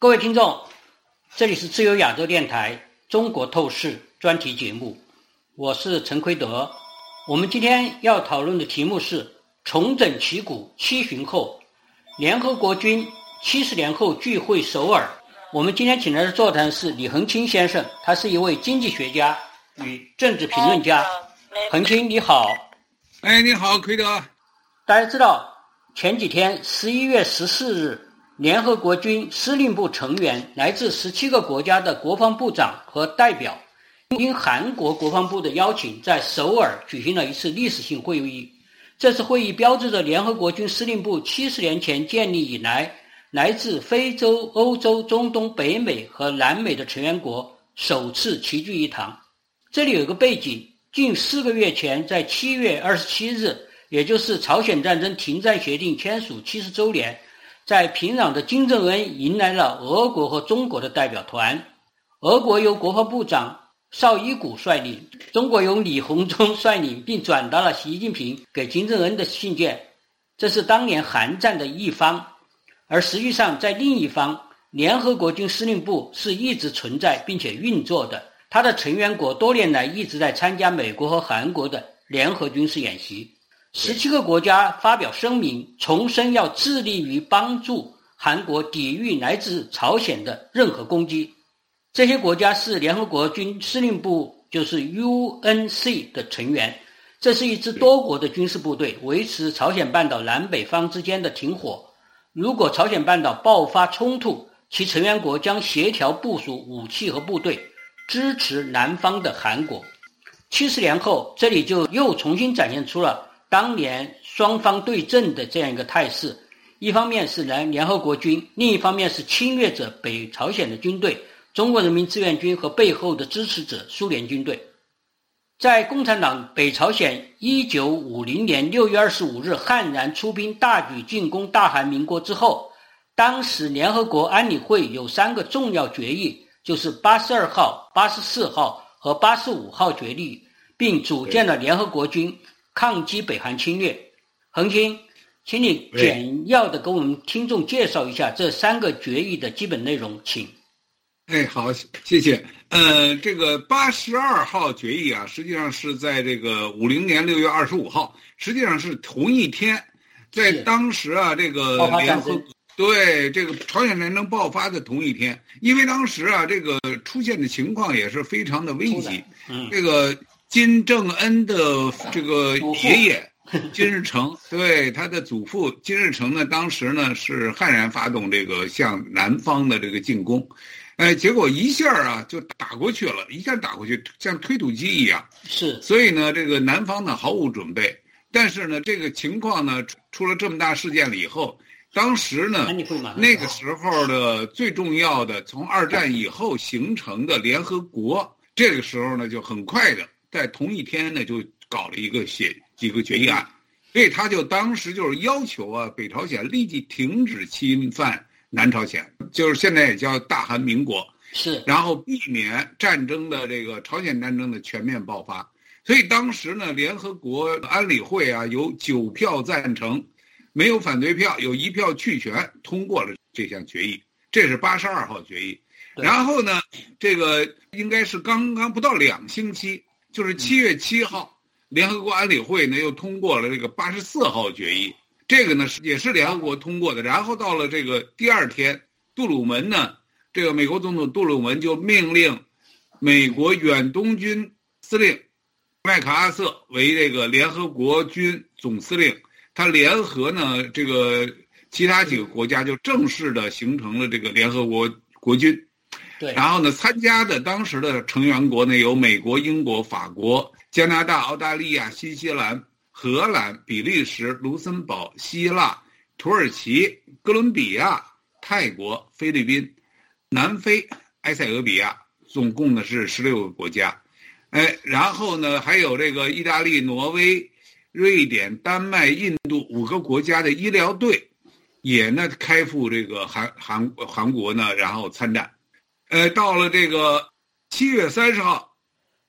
各位听众，这里是自由亚洲电台中国透视专题节目，我是陈奎德。我们今天要讨论的题目是重整旗鼓七旬后，联合国军七十年后聚会首尔。我们今天请来的座谈是李恒清先生，他是一位经济学家与政治评论家。恒清，你好。哎，你好，奎德。大家知道，前几天十一月十四日，联合国军司令部成员来自十七个国家的国防部长和代表，应韩国国防部的邀请，在首尔举行了一次历史性会议。这次会议标志着联合国军司令部七十年前建立以来，来自非洲、欧洲、中东、北美和南美的成员国首次齐聚一堂。这里有个背景：近四个月前，在七月二十七日。也就是朝鲜战争停战协定签署七十周年，在平壤的金正恩迎来了俄国和中国的代表团。俄国由国防部长绍伊古率领，中国由李鸿忠率领，并转达了习近平给金正恩的信件。这是当年韩战的一方，而实际上在另一方，联合国军司令部是一直存在并且运作的。它的成员国多年来一直在参加美国和韩国的联合军事演习。十七个国家发表声明，重申要致力于帮助韩国抵御来自朝鲜的任何攻击。这些国家是联合国军司令部，就是 UNC 的成员。这是一支多国的军事部队，维持朝鲜半岛南北方之间的停火。如果朝鲜半岛爆发冲突，其成员国将协调部署武器和部队，支持南方的韩国。七十年后，这里就又重新展现出了。当年双方对阵的这样一个态势，一方面是联联合国军，另一方面是侵略者北朝鲜的军队，中国人民志愿军和背后的支持者苏联军队。在共产党北朝鲜一九五零年六月二十五日悍然出兵大举进攻大韩民国之后，当时联合国安理会有三个重要决议，就是八十二号、八十四号和八十五号决议，并组建了联合国军。抗击北韩侵略，恒清，请你简要的给我们听众介绍一下这三个决议的基本内容，请。哎，好，谢谢。呃，这个八十二号决议啊，实际上是在这个五零年六月二十五号，实际上是同一天，在当时啊，这个联合对这个朝鲜战争爆发的同一天，因为当时啊，这个出现的情况也是非常的危急，嗯这个。金正恩的这个爷爷金日成，对他的祖父金日成呢，当时呢是悍然发动这个向南方的这个进攻，哎，结果一下啊就打过去了，一下打过去像推土机一样。是，所以呢，这个南方呢毫无准备，但是呢，这个情况呢出了这么大事件了以后，当时呢那个时候的最重要的从二战以后形成的联合国，这个时候呢就很快的。在同一天呢，就搞了一个写几个决议案，所以他就当时就是要求啊，北朝鲜立即停止侵犯南朝鲜，就是现在也叫大韩民国，是，然后避免战争的这个朝鲜战争的全面爆发。所以当时呢，联合国安理会啊，有九票赞成，没有反对票，有一票弃权，通过了这项决议。这是八十二号决议。然后呢，这个应该是刚刚不到两星期。就是七月七号，联合国安理会呢又通过了这个八十四号决议，这个呢是也是联合国通过的。然后到了这个第二天，杜鲁门呢，这个美国总统杜鲁门就命令美国远东军司令麦克阿瑟为这个联合国军总司令，他联合呢这个其他几个国家就正式的形成了这个联合国国军。对，然后呢，参加的当时的成员国呢有美国、英国、法国、加拿大、澳大利亚、新西兰、荷兰、比利时、卢森堡、希腊、土耳其、哥伦比亚、泰国、菲律宾、南非、埃塞俄比亚，总共呢是十六个国家。哎，然后呢还有这个意大利、挪威、瑞典、丹麦、印度五个国家的医疗队，也呢开赴这个韩韩韩国呢，然后参战。呃，到了这个七月三十号，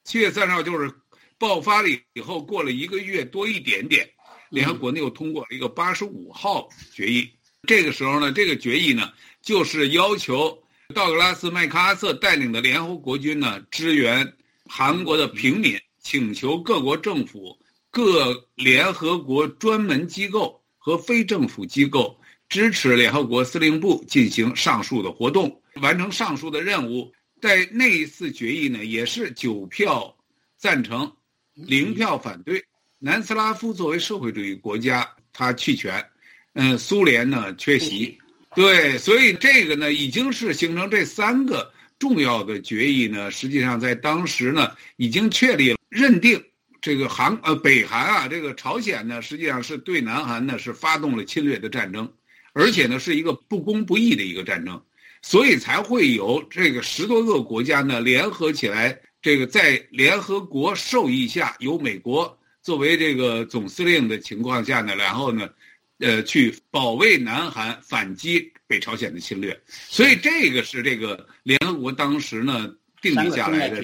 七月三十号就是爆发了以后，过了一个月多一点点，联合国呢又通过了一个八十五号决议。这个时候呢，这个决议呢，就是要求道格拉斯·麦克阿瑟带领的联合国军呢，支援韩国的平民，请求各国政府、各联合国专门机构和非政府机构支持联合国司令部进行上述的活动，完成上述的任务。在那一次决议呢，也是九票赞成，零票反对。南斯拉夫作为社会主义国家，他弃权，嗯，苏联呢缺席，对，所以这个呢，已经是形成这三个重要的决议呢，实际上在当时呢，已经确立了认定这个韩呃北韩啊，这个朝鲜呢，实际上是对南韩呢是发动了侵略的战争，而且呢是一个不公不义的一个战争。所以才会有这个十多个国家呢联合起来，这个在联合国授意下，由美国作为这个总司令的情况下呢，然后呢，呃，去保卫南韩，反击北朝鲜的侵略。所以这个是这个联合国当时呢定立下来的，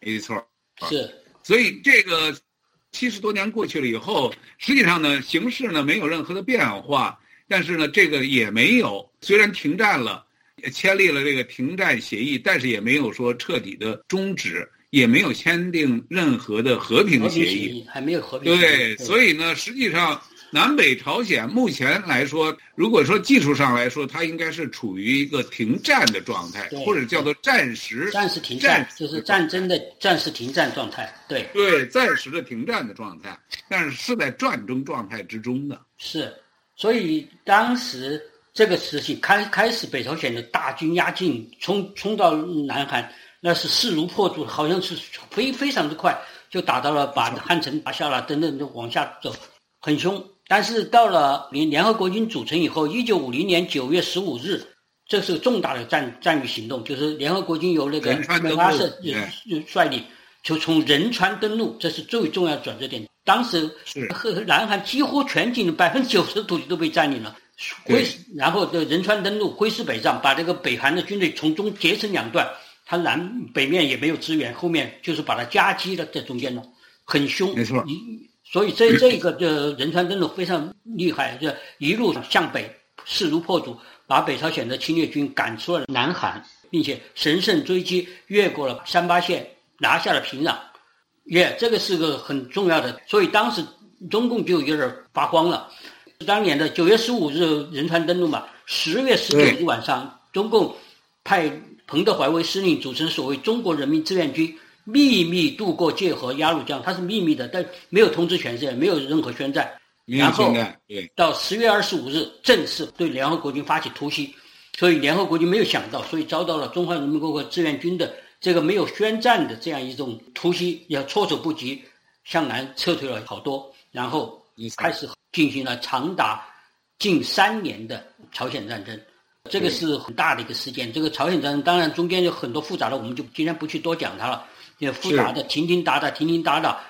没错。是。所以这个七十多年过去了以后，实际上呢，形势呢没有任何的变化，但是呢，这个也没有，虽然停战了。签立了这个停战协议，但是也没有说彻底的终止，也没有签订任何的和平协议，还没有和平。对，所以呢，实际上南北朝鲜目前来说，如果说技术上来说，它应该是处于一个停战的状态，或者叫做暂时暂时停战，就是战争的暂时停战状态。对对，暂时的停战的状态，但是是在战争状态之中的。是，所以当时。这个时期开开始，北朝鲜的大军压境，冲冲到南韩，那是势如破竹，好像是非非常之快，就打到了，把汉城拿下了，等等就往下走，很凶。但是到了联联合国军组成以后，一九五零年九月十五日，这是重大的战战役行动，就是联合国军由那个麦阿瑟率领，就从仁川登陆，这是最重要的转折点。当时和南韩几乎全境的百分之九十的土地都被占领了。挥，然后这仁川登陆，挥师北上，把这个北韩的军队从中截成两段。他南北面也没有支援，后面就是把它夹击了在中间了，很凶。没错。一，所以这这个这仁川登陆非常厉害，这一路向北，势如破竹，把北朝鲜的侵略军赶出了南韩，并且乘胜追击，越过了三八线，拿下了平壤。耶，这个是个很重要的。所以当时中共就有点发慌了。当年的九月十五日仁川登陆嘛，十月十九日晚上，中共派彭德怀为司令，组成所谓中国人民志愿军，秘密渡过界河鸭绿江，它是秘密的，但没有通知全世界，没有任何宣战。然后到十月二十五日正式对联合国军发起突袭，所以联合国军没有想到，所以遭到了中华人民共和国志愿军的这个没有宣战的这样一种突袭，也措手不及，向南撤退了好多，然后开始。进行了长达近三年的朝鲜战争，这个是很大的一个事件。这个朝鲜战争当然中间有很多复杂的，我们就今天不去多讲它了。也复杂的，停停打打，停停打打。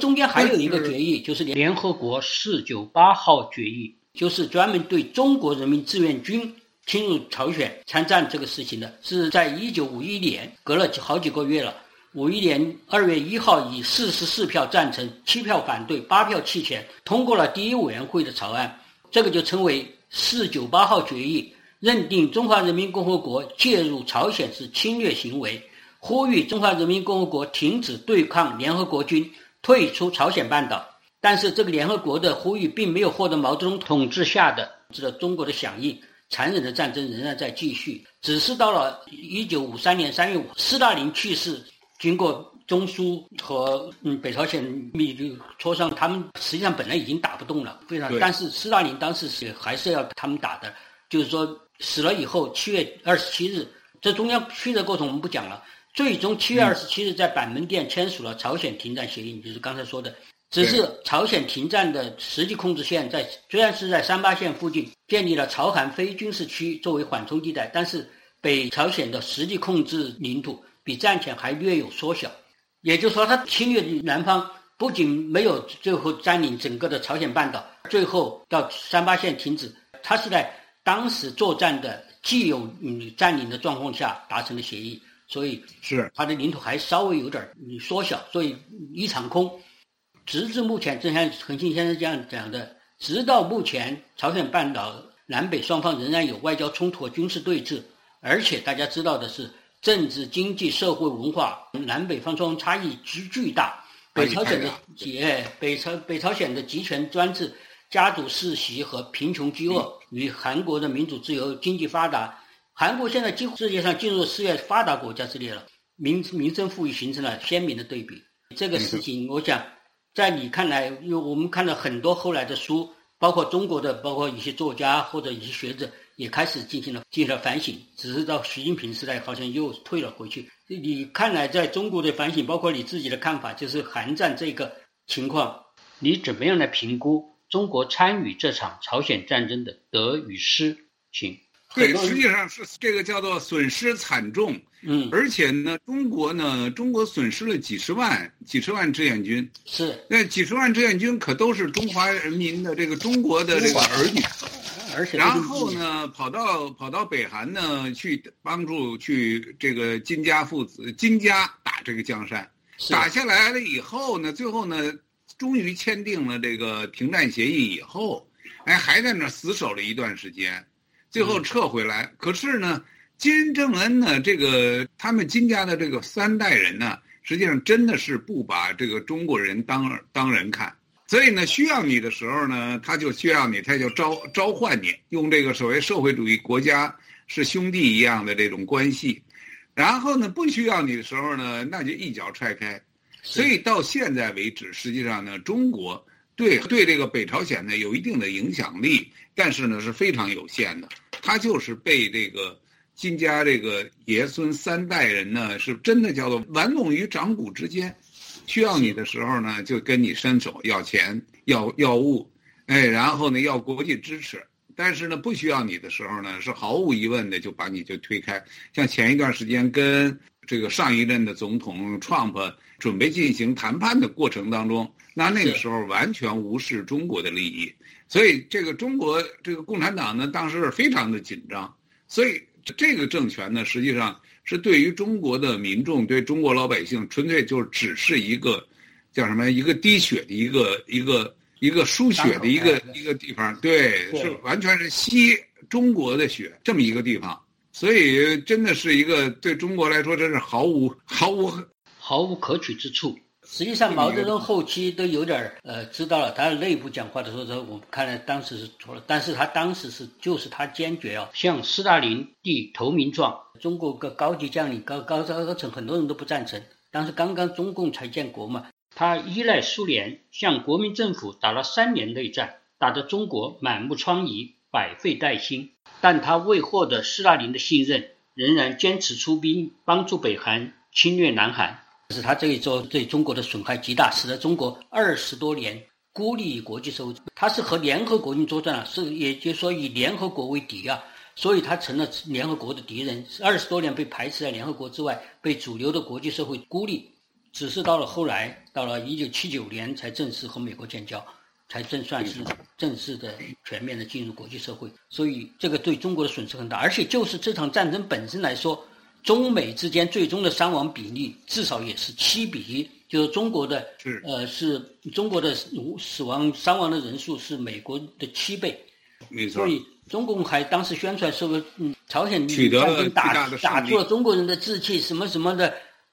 中间还有一个决议，就是联合国四九八号决议，就是专门对中国人民志愿军侵入朝鲜参战这个事情的，是在一九五一年，隔了好几个月了。五一年二月一号，以四十四票赞成、七票反对、八票弃权，通过了第一委员会的草案。这个就称为“四九八号决议”，认定中华人民共和国介入朝鲜是侵略行为，呼吁中华人民共和国停止对抗联合国军，退出朝鲜半岛。但是，这个联合国的呼吁并没有获得毛泽东统治下的这个中国的响应，残忍的战争仍然在继续。只是到了一九五三年三月五，斯大林去世。经过中苏和嗯北朝鲜密磋商，他们实际上本来已经打不动了，非常。但是斯大林当时是还是要他们打的，就是说死了以后，七月二十七日，这中间曲折过程我们不讲了。最终七月二十七日在板门店签署了朝鲜停战协议，就是刚才说的。只是朝鲜停战的实际控制线在虽然是在三八线附近建立了朝韩非军事区作为缓冲地带，但是北朝鲜的实际控制领土。比战前还略有缩小，也就是说，他侵略南方不仅没有最后占领整个的朝鲜半岛，最后到三八线停止，他是在当时作战的既有嗯占领的状况下达成的协议，所以是他的领土还稍微有点缩小，所以一场空。直至目前，正像恒信先生这样讲的，直到目前，朝鲜半岛南北双方仍然有外交冲突和军事对峙，而且大家知道的是，政治、经济、社会、文化，南北方双方差异之巨大。北朝鲜的也北朝北朝鲜的集权专制、家族世袭和贫穷饥饿，与韩国的民主自由、经济发达，韩国现在几乎世界上进入世界发达国家之列了，民民生富裕形成了鲜明的对比。这个事情，我想，在你看来，因为我们看了很多后来的书。包括中国的，包括一些作家或者一些学者也开始进行了进行了反省，只是到习近平时代好像又退了回去。你看来在中国的反省，包括你自己的看法，就是韩战这个情况，你怎么样来评估中国参与这场朝鲜战争的得与失？请。对，实际上是这个叫做损失惨重，嗯，而且呢，中国呢，中国损失了几十万、几十万志愿军，是。那几十万志愿军可都是中华人民的这个中国的这个儿女，而且然后呢，跑到跑到北韩呢去帮助去这个金家父子金家打这个江山，打下来了以后呢，最后呢，终于签订了这个停战协议以后，哎，还在那死守了一段时间。最后撤回来，可是呢，金正恩呢，这个他们金家的这个三代人呢，实际上真的是不把这个中国人当当人看，所以呢，需要你的时候呢，他就需要你，他就召召唤你，用这个所谓社会主义国家是兄弟一样的这种关系，然后呢，不需要你的时候呢，那就一脚踹开，所以到现在为止，实际上呢，中国对对这个北朝鲜呢有一定的影响力，但是呢是非常有限的。他就是被这个金家这个爷孙三代人呢，是真的叫做玩弄于掌骨之间，需要你的时候呢，就跟你伸手要钱、要要物，哎，然后呢要国际支持，但是呢不需要你的时候呢，是毫无疑问的就把你就推开。像前一段时间跟这个上一任的总统 Trump 准备进行谈判的过程当中，那那个时候完全无视中国的利益。所以，这个中国这个共产党呢，当时是非常的紧张。所以，这个政权呢，实际上是对于中国的民众、对中国老百姓，纯粹就只是一个叫什么？一个滴血的一个一个一个输血的一个一个地方。对，是完全是吸中国的血这么一个地方。所以，真的是一个对中国来说，真是毫无毫无毫无可取之处。实际上，毛泽东后期都有点儿呃知道了，他内部讲话的时候，说我们看来当时是错了，但是他当时是就是他坚决啊，向斯大林递投名状。中国个高级将领、高高高高层很多人都不赞成。当时刚刚中共才建国嘛，他依赖苏联，向国民政府打了三年内战，打得中国满目疮痍、百废待兴。但他未获得斯大林的信任，仍然坚持出兵帮助北韩侵略南韩。是他这一招对中国的损害极大，使得中国二十多年孤立于国际社会。他是和联合国军作战了，是也就是说以联合国为敌啊，所以他成了联合国的敌人。二十多年被排斥在联合国之外，被主流的国际社会孤立。只是到了后来，到了一九七九年才正式和美国建交，才正算是正式的全面的进入国际社会。所以这个对中国的损失很大，而且就是这场战争本身来说。中美之间最终的伤亡比例至少也是七比一，就是中国的呃是中国的死亡伤亡的人数是美国的七倍，没错。所以中共还当时宣传说，嗯，朝鲜战争打打出了中国人的志气，什么什么的，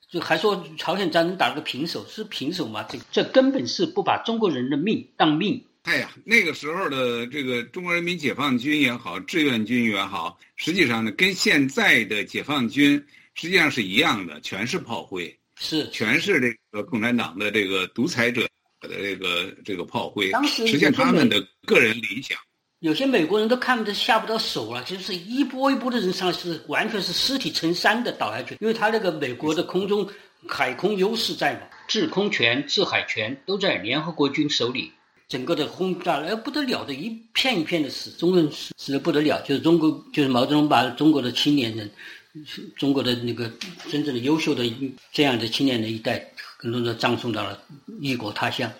就还说朝鲜战争打了个平手，是平手吗？这这根本是不把中国人的命当命。哎呀，那个时候的这个中国人民解放军也好，志愿军也好，实际上呢，跟现在的解放军实际上是一样的，全是炮灰，是全是这个共产党的这个独裁者的这个这个炮灰，当时实现他们的个人理想。有些美国人都看不得下不到手了，就是一波一波的人上来，是完全是尸体成山的倒下去，因为他那个美国的空中海空优势在嘛，制空权、制海权都在联合国军手里。整个的轰炸，哎不得了的，一片一片的死，中国人死死的不得了。就是中国，就是毛泽东把中国的青年人，中国的那个真正的优秀的这样的青年人一代，很多都葬送到了异国他乡。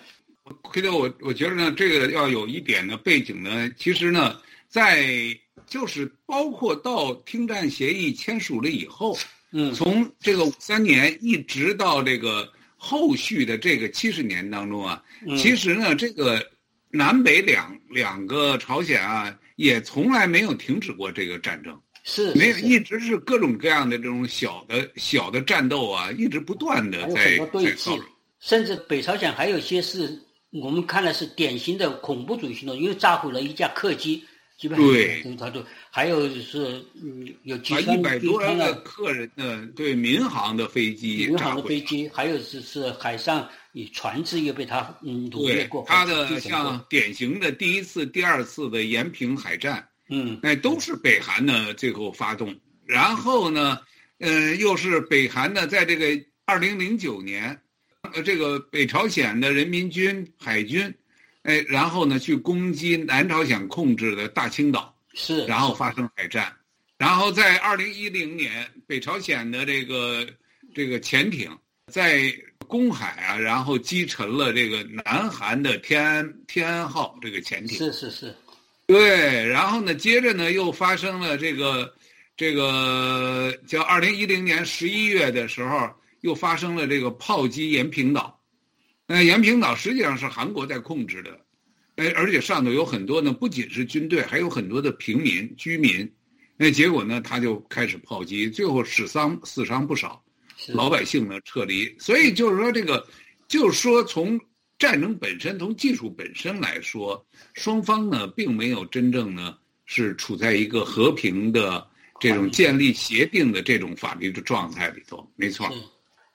回头我我觉得呢，这个要有一点的背景呢，其实呢，在就是包括到停战协议签署了以后，嗯，从这个五三年一直到这个。后续的这个七十年当中啊，其实呢，这个南北两两个朝鲜啊，也从来没有停止过这个战争，是没有一直是各种各样的这种小的小的战斗啊，一直不断的在在造成。甚至北朝鲜还有些是我们看来是典型的恐怖主义行动，因为炸毁了一架客机，对，他都还有是嗯有几一百多个客人的对民航的飞机，民航的飞机，还有是是海上以船只也被他嗯掳掠过。他的像典型的第一次、第二次的延平海战，嗯，那都是北韩呢最后发动，然后呢，嗯，又是北韩呢在这个二零零九年。呃，这个北朝鲜的人民军海军，哎，然后呢去攻击南朝鲜控制的大青岛，是，然后发生海战，然后在二零一零年，北朝鲜的这个这个潜艇在公海啊，然后击沉了这个南韩的天安天安号这个潜艇，是是是，对，然后呢，接着呢又发生了这个这个叫二零一零年十一月的时候。又发生了这个炮击延平岛，那延平岛实际上是韩国在控制的，哎，而且上头有很多呢，不仅是军队，还有很多的平民居民，那结果呢，他就开始炮击，最后死伤死伤不少，老百姓呢撤离。所以就是说这个，就是说从战争本身，从技术本身来说，双方呢并没有真正呢是处在一个和平的这种建立协定的这种法律的状态里头，没错。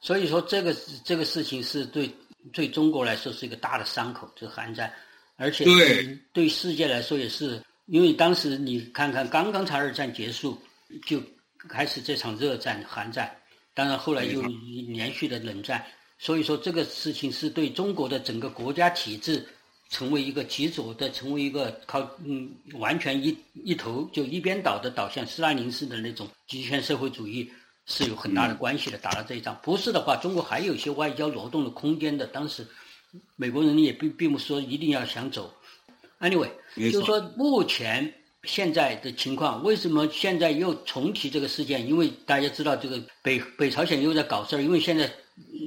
所以说，这个这个事情是对对中国来说是一个大的伤口，这个韩战，而且对对世界来说也是，因为当时你看看，刚刚才二战结束，就开始这场热战韩战，当然后来又连续的冷战，所以说这个事情是对中国的整个国家体制成为一个极左的，成为一个靠嗯完全一一头就一边倒的倒向斯大林式的那种极权社会主义。是有很大的关系的，打了这一仗。不是的话，中国还有一些外交挪动的空间的。当时，美国人也并并不说一定要想走。Anyway，就是说目前现在的情况，为什么现在又重提这个事件？因为大家知道，这个北北朝鲜又在搞事儿。因为现在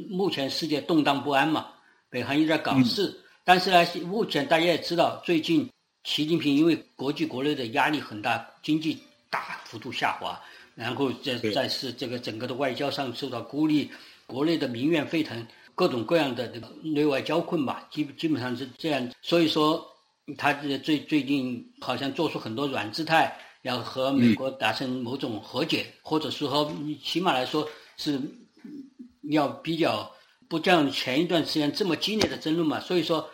目前世界动荡不安嘛，北韩又在搞事。但是呢，目前大家也知道，最近习近平因为国际国内的压力很大，经济大幅度下滑。然后再再是这个整个的外交上受到孤立，国内的民怨沸腾，各种各样的这个内外交困吧，基基本上是这样。所以说，他这最最近好像做出很多软姿态，要和美国达成某种和解，或者说和起码来说是要比较不像前一段时间这么激烈的争论嘛。所以说，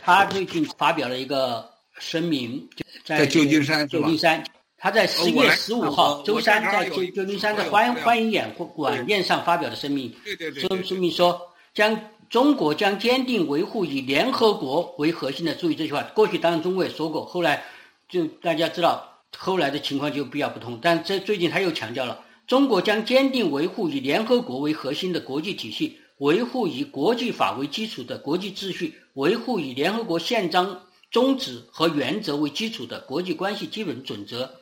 他最近发表了一个声明，在旧金山，旧金山。他在十月十五号周三在旧旧金山的欢欢迎演晚宴上发表的声明，声声明说将中国将坚定维护以联合国为核心的，注意这句话。过去当然中国也说过，后来就大家知道后来的情况就比较不同。但这最近他又强调了，中国将坚定维护以联合国为核心的国际体系，维护以国际法为基础的国际秩序，维护以联合国宪章宗旨和原则为基础的国际关系基本准则。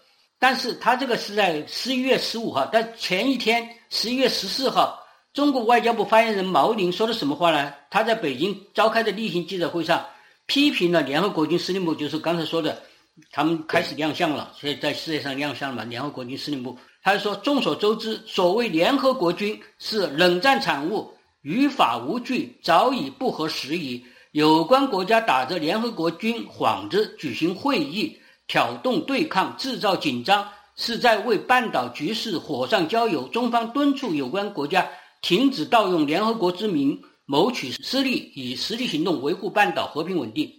但是他这个是在十一月十五号，但前一天十一月十四号，中国外交部发言人毛宁说的什么话呢？他在北京召开的例行记者会上，批评了联合国军司令部，就是刚才说的，他们开始亮相了，所以在世界上亮相了嘛。联合国军司令部，他说，众所周知，所谓联合国军是冷战产物，于法无据，早已不合时宜。有关国家打着联合国军幌子举行会议。挑动对抗，制造紧张，是在为半岛局势火上浇油。中方敦促有关国家停止盗用联合国之名谋取私利，以实际行动维护半岛和平稳定。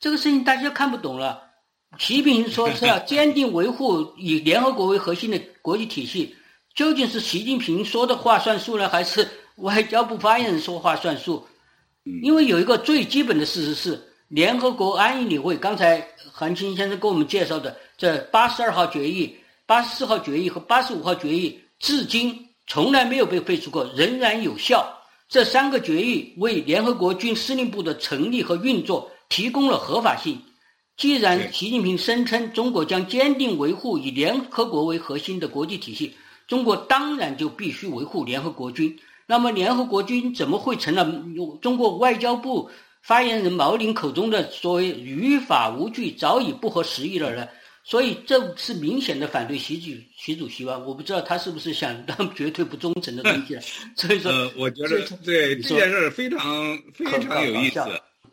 这个事情大家看不懂了。习近平说是要坚定维护以联合国为核心的国际体系，究竟是习近平说的话算数呢，还是外交部发言人说话算数？因为有一个最基本的事实是。联合国安理会刚才韩青先生给我们介绍的这八十二号决议、八十四号决议和八十五号决议，至今从来没有被废除过，仍然有效。这三个决议为联合国军司令部的成立和运作提供了合法性。既然习近平声称中国将坚定维护以联合国为核心的国际体系，中国当然就必须维护联合国军。那么，联合国军怎么会成了中国外交部？发言人毛宁口中的所谓“于法无据”早已不合时宜了呢？所以这是明显的反对习主习主席吧？我不知道他是不是想 当绝对不忠诚的东西。所以说，呃，我觉得对这件事非常非常有意思。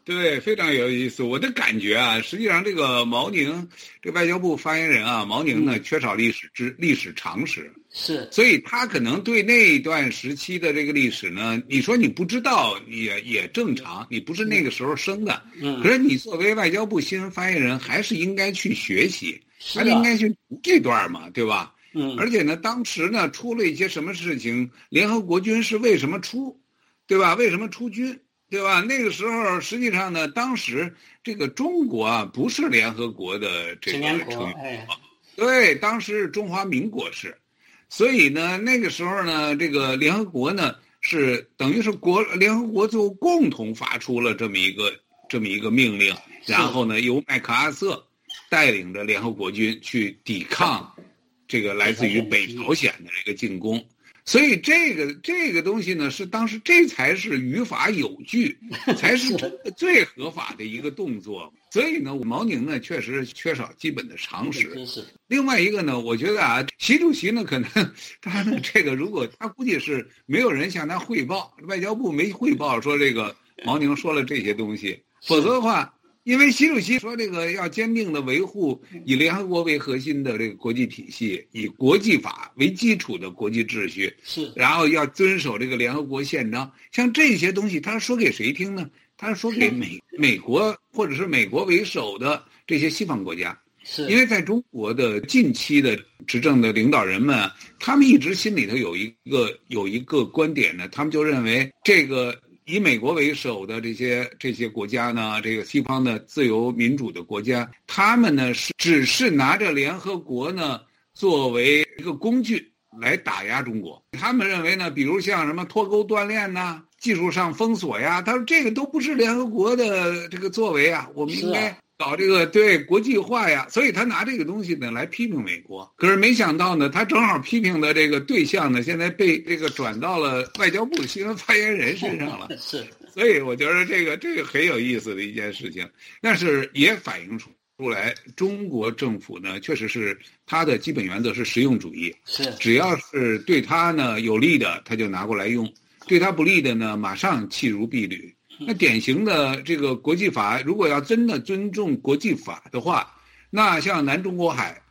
对，非常有意思。我的感觉啊，实际上这个毛宁，这外交部发言人啊，毛宁呢缺少历史知历史常识，是，所以他可能对那段时期的这个历史呢，你说你不知道也也正常，你不是那个时候生的，嗯，可是你作为外交部新闻发言人，还是应该去学习，是还是应该去读这段嘛，对吧？嗯，而且呢，当时呢出了一些什么事情，联合国军是为什么出，对吧？为什么出军？对吧？那个时候，实际上呢，当时这个中国啊，不是联合国的这个成员国，对，当时是中华民国是，所以呢，那个时候呢，这个联合国呢是等于是国联合国就共同发出了这么一个这么一个命令，然后呢，由麦克阿瑟带领着联合国军去抵抗这个来自于北朝鲜的这个进攻。所以这个这个东西呢，是当时这才是于法有据，才是最合法的一个动作。所以呢，毛宁呢确实缺少基本的常识。另外一个呢，我觉得啊，习主席呢可能他呢这个如果他估计是没有人向他汇报，外交部没汇报说这个毛宁说了这些东西，否则的话。因为习主席说，这个要坚定的维护以联合国为核心的这个国际体系，以国际法为基础的国际秩序，是，然后要遵守这个联合国宪章。像这些东西，他说给谁听呢？他是说给美美国或者是美国为首的这些西方国家。是，因为在中国的近期的执政的领导人们，他们一直心里头有一个有一个观点呢，他们就认为这个。以美国为首的这些这些国家呢，这个西方的自由民主的国家，他们呢是只是拿着联合国呢作为一个工具来打压中国。他们认为呢，比如像什么脱钩断链呐、技术上封锁呀，他说这个都不是联合国的这个作为啊，我们应该。搞这个对国际化呀，所以他拿这个东西呢来批评美国。可是没想到呢，他正好批评的这个对象呢，现在被这个转到了外交部新闻发言人身上了。是，所以我觉得这个这个很有意思的一件事情，但是也反映出出来，中国政府呢确实是它的基本原则是实用主义。是，只要是对他呢有利的，他就拿过来用；对他不利的呢，马上弃如敝履。那典型的这个国际法，如果要真的尊重国际法的话，那像南中国海，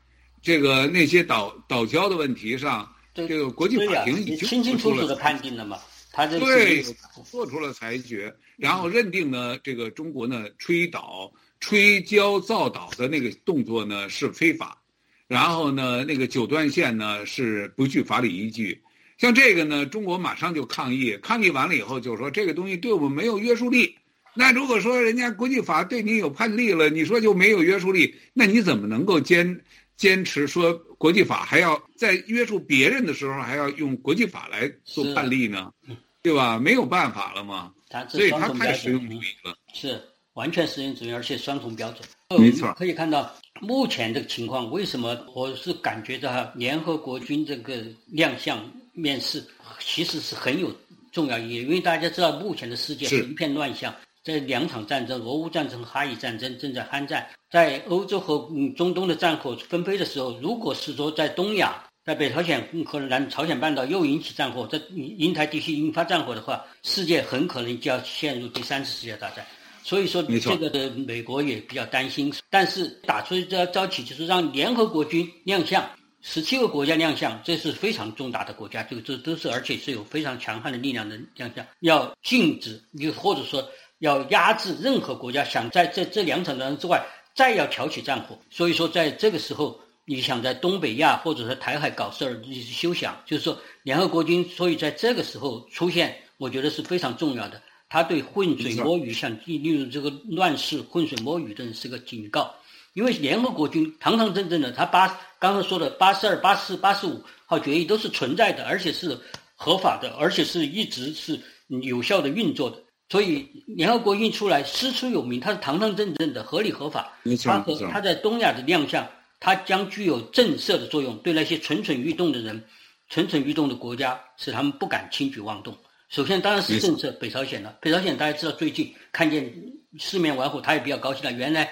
这个那些岛岛礁的问题上，这个国际法庭已经清清楚楚的判定了嘛？他这对做出了裁决，然后认定呢，这个中国呢吹岛、吹礁造岛的那个动作呢是非法，然后呢那个九段线呢是不具法理依据。像这个呢，中国马上就抗议，抗议完了以后就说这个东西对我们没有约束力。那如果说人家国际法对你有判例了，你说就没有约束力，那你怎么能够坚坚持说国际法还要在约束别人的时候还要用国际法来做判例呢？对吧？没有办法了嘛。所以他太实用主义了。是完全实用主义，而且双重标准。没错。可以看到目前这个情况，为什么我是感觉到联合国军这个亮相。面试其实是很有重要意义，因为大家知道目前的世界是一片乱象，在两场战争，俄乌战争和哈以战争正在酣战，在欧洲和中东的战火纷飞的时候，如果是说在东亚，在北朝鲜和南朝鲜半岛又引起战火，在印台地区引发战火的话，世界很可能就要陷入第三次世界大战。所以说，这个的美国也比较担心，但是打出这招棋就是让联合国军亮相。十七个国家亮相，这是非常重大的国家，这个这都是而且是有非常强悍的力量的亮相。要禁止，又或者说要压制任何国家想在这这两场战争之外再要挑起战火。所以说，在这个时候，你想在东北亚或者说台海搞事儿，你是休想。就是说，联合国军，所以在这个时候出现，我觉得是非常重要的。他对浑水摸鱼，像例如这个乱世浑水摸鱼的人是个警告。因为联合国军堂堂正正的，他八刚刚说的八十二、八四、八十五号决议都是存在的，而且是合法的，而且是一直是有效的运作的。所以联合国运出来师出有名，它是堂堂正正的、合理合法。它和它在东亚的亮相，它将具有震慑的作用，对那些蠢蠢欲动的人、蠢蠢欲动的国家，使他们不敢轻举妄动。首先当然是震慑北朝鲜了。北朝鲜大家知道，最近看见四面玩火，他也比较高兴了。原来。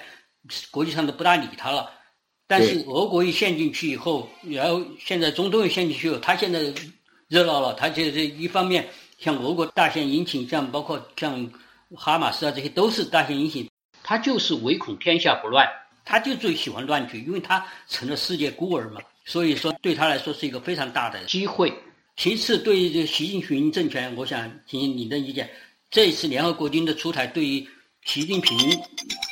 国际上都不大理他了，但是俄国一陷进去以后，然后现在中东也陷进去以后，他现在热闹了，他就是一方面像俄国大献殷勤，像包括像哈马斯啊这些都是大献殷勤，他就是唯恐天下不乱，他就最喜欢乱局，因为他成了世界孤儿嘛，所以说对他来说是一个非常大的机会。其次，对于这个习近平政权，我想听听你的意见。这一次联合国军的出台，对于习近平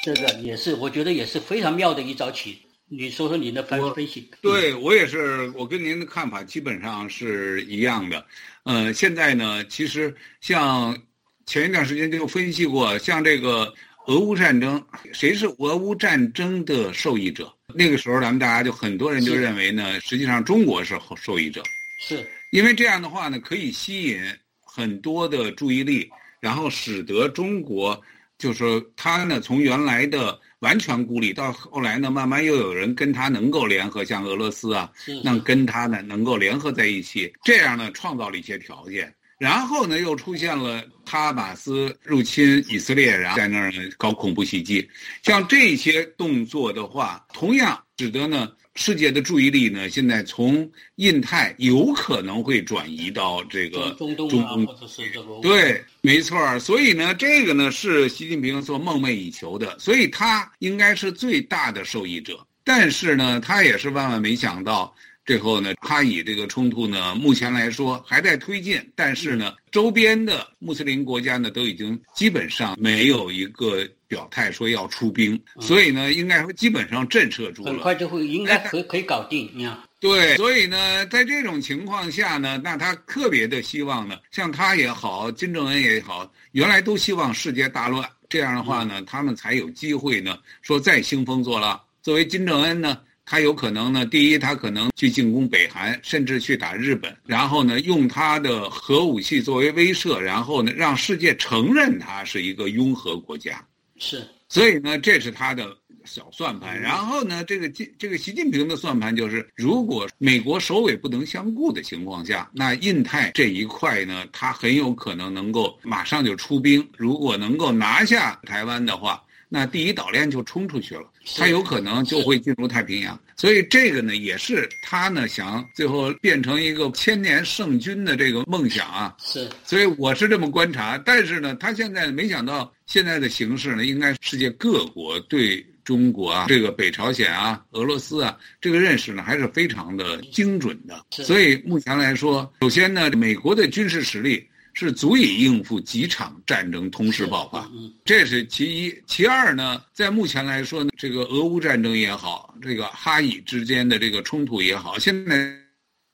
这个也是，我觉得也是非常妙的一招棋。你说说你的分分析？对我也是，我跟您的看法基本上是一样的。呃，现在呢，其实像前一段时间就分析过，像这个俄乌战争，谁是俄乌战争的受益者？那个时候，咱们大家就很多人就认为呢，实际上中国是受益者。是。因为这样的话呢，可以吸引很多的注意力，然后使得中国，就是说他呢从原来的完全孤立，到后来呢慢慢又有人跟他能够联合，像俄罗斯啊，那跟他呢能够联合在一起，这样呢创造了一些条件。然后呢又出现了哈马斯入侵以色列，然后在那儿搞恐怖袭击，像这些动作的话，同样使得呢。世界的注意力呢，现在从印太有可能会转移到这个中东啊，或者是这个对，没错所以呢，这个呢是习近平所梦寐以求的，所以他应该是最大的受益者。但是呢，他也是万万没想到。最后呢，哈以这个冲突呢，目前来说还在推进，但是呢，周边的穆斯林国家呢，都已经基本上没有一个表态说要出兵，所以呢，应该基本上震慑住了，很快就会应该可可以搞定，你看。对，所以呢，在这种情况下呢，那他特别的希望呢，像他也好，金正恩也好，原来都希望世界大乱，这样的话呢，他们才有机会呢，说再兴风作浪。作为金正恩呢。他有可能呢，第一，他可能去进攻北韩，甚至去打日本，然后呢，用他的核武器作为威慑，然后呢，让世界承认他是一个拥核国家。是，所以呢，这是他的小算盘。然后呢，这个这这个习近平的算盘就是，如果美国首尾不能相顾的情况下，那印太这一块呢，他很有可能能够马上就出兵。如果能够拿下台湾的话。那第一岛链就冲出去了，他有可能就会进入太平洋，所以这个呢也是他呢想最后变成一个千年圣君的这个梦想啊。是，所以我是这么观察，但是呢，他现在没想到现在的形势呢，应该世界各国对中国啊，这个北朝鲜啊、俄罗斯啊这个认识呢还是非常的精准的。所以目前来说，首先呢，美国的军事实力。是足以应付几场战争同时爆发，这是其一。其二呢，在目前来说呢，这个俄乌战争也好，这个哈以之间的这个冲突也好，现在。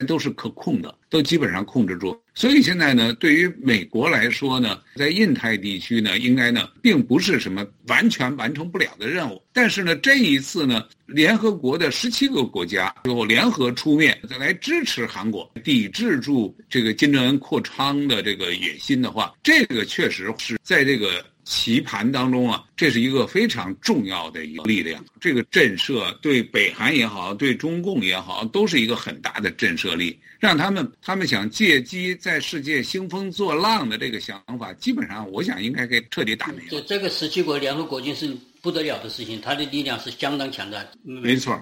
都是可控的，都基本上控制住。所以现在呢，对于美国来说呢，在印太地区呢，应该呢，并不是什么完全完成不了的任务。但是呢，这一次呢，联合国的十七个国家最后联合出面，再来支持韩国，抵制住这个金正恩扩张的这个野心的话，这个确实是在这个。棋盘当中啊，这是一个非常重要的一个力量。这个震慑对北韩也好，对中共也好，都是一个很大的震慑力，让他们他们想借机在世界兴风作浪的这个想法，基本上我想应该给彻底打没了。这这个十七国联合国军是不得了的事情，它的力量是相当强大。没错，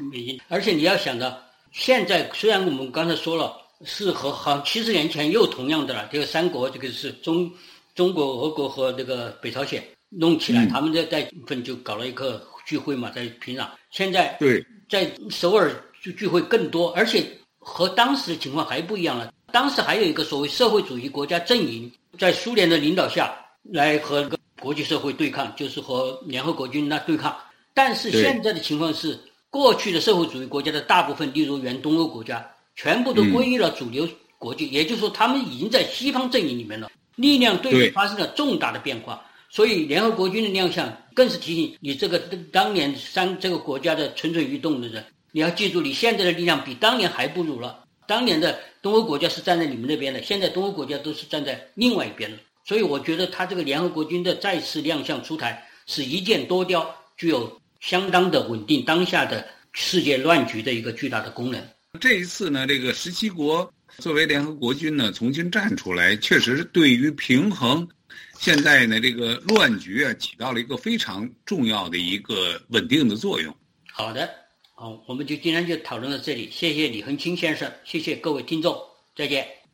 而且你要想着，现在虽然我们刚才说了是和好七十年前又同样的了，这个三国这个是中。中国、俄国和那个北朝鲜弄起来，他们在在分就搞了一个聚会嘛，在平壤。现在对在首尔就聚会更多，而且和当时的情况还不一样了。当时还有一个所谓社会主义国家阵营在苏联的领导下来和国际社会对抗，就是和联合国军那对抗。但是现在的情况是，过去的社会主义国家的大部分，例如原东欧国家，全部都归于了主流国际，也就是说，他们已经在西方阵营里面了。力量对比发生了重大的变化，所以联合国军的亮相更是提醒你这个当年三这个国家的蠢蠢欲动的人，你要记住，你现在的力量比当年还不如了。当年的东欧国家是站在你们那边的，现在东欧国家都是站在另外一边的。所以我觉得他这个联合国军的再次亮相出台是一箭多雕，具有相当的稳定当下的世界乱局的一个巨大的功能。这一次呢，这个十七国。作为联合国军呢，重新站出来，确实对于平衡现在呢这个乱局啊，起到了一个非常重要的一个稳定的作用。好的，好，我们就今天就讨论到这里，谢谢李恒清先生，谢谢各位听众，再见。